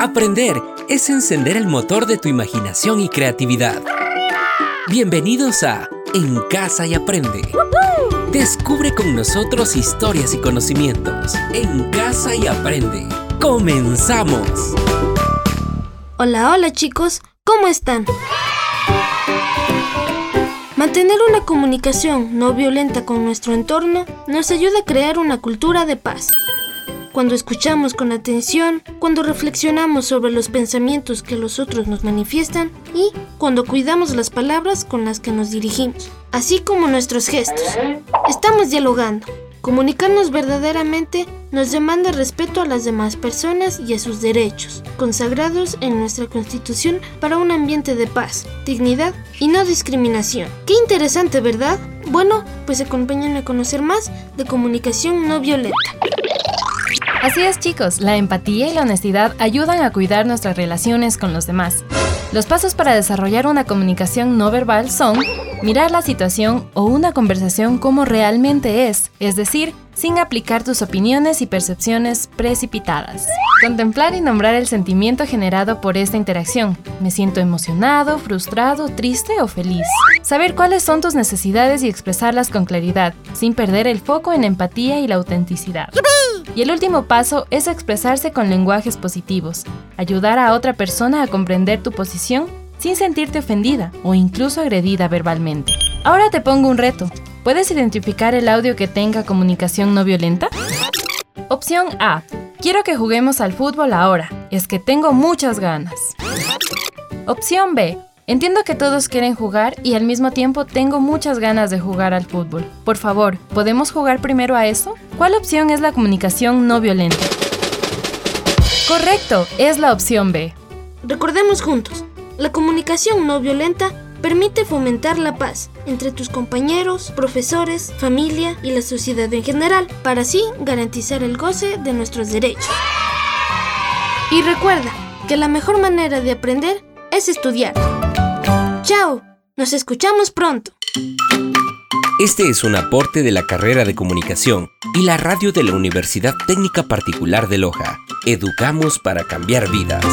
Aprender es encender el motor de tu imaginación y creatividad. Bienvenidos a En Casa y Aprende. Descubre con nosotros historias y conocimientos. En Casa y Aprende. ¡Comenzamos! Hola, hola chicos, ¿cómo están? Mantener una comunicación no violenta con nuestro entorno nos ayuda a crear una cultura de paz cuando escuchamos con atención, cuando reflexionamos sobre los pensamientos que los otros nos manifiestan y cuando cuidamos las palabras con las que nos dirigimos, así como nuestros gestos. Estamos dialogando. Comunicarnos verdaderamente nos demanda respeto a las demás personas y a sus derechos, consagrados en nuestra Constitución para un ambiente de paz, dignidad y no discriminación. Qué interesante, ¿verdad? Bueno, pues acompáñenme a conocer más de comunicación no violenta. Así es chicos, la empatía y la honestidad ayudan a cuidar nuestras relaciones con los demás. Los pasos para desarrollar una comunicación no verbal son mirar la situación o una conversación como realmente es, es decir, sin aplicar tus opiniones y percepciones precipitadas. Contemplar y nombrar el sentimiento generado por esta interacción. Me siento emocionado, frustrado, triste o feliz. Saber cuáles son tus necesidades y expresarlas con claridad, sin perder el foco en empatía y la autenticidad. Y el último paso es expresarse con lenguajes positivos, ayudar a otra persona a comprender tu posición sin sentirte ofendida o incluso agredida verbalmente. Ahora te pongo un reto. ¿Puedes identificar el audio que tenga comunicación no violenta? Opción A. Quiero que juguemos al fútbol ahora. Es que tengo muchas ganas. Opción B. Entiendo que todos quieren jugar y al mismo tiempo tengo muchas ganas de jugar al fútbol. Por favor, ¿podemos jugar primero a eso? ¿Cuál opción es la comunicación no violenta? Correcto, es la opción B. Recordemos juntos, la comunicación no violenta permite fomentar la paz entre tus compañeros, profesores, familia y la sociedad en general, para así garantizar el goce de nuestros derechos. Y recuerda que la mejor manera de aprender es estudiar. ¡Chao! Nos escuchamos pronto. Este es un aporte de la carrera de comunicación y la radio de la Universidad Técnica Particular de Loja. Educamos para cambiar vidas.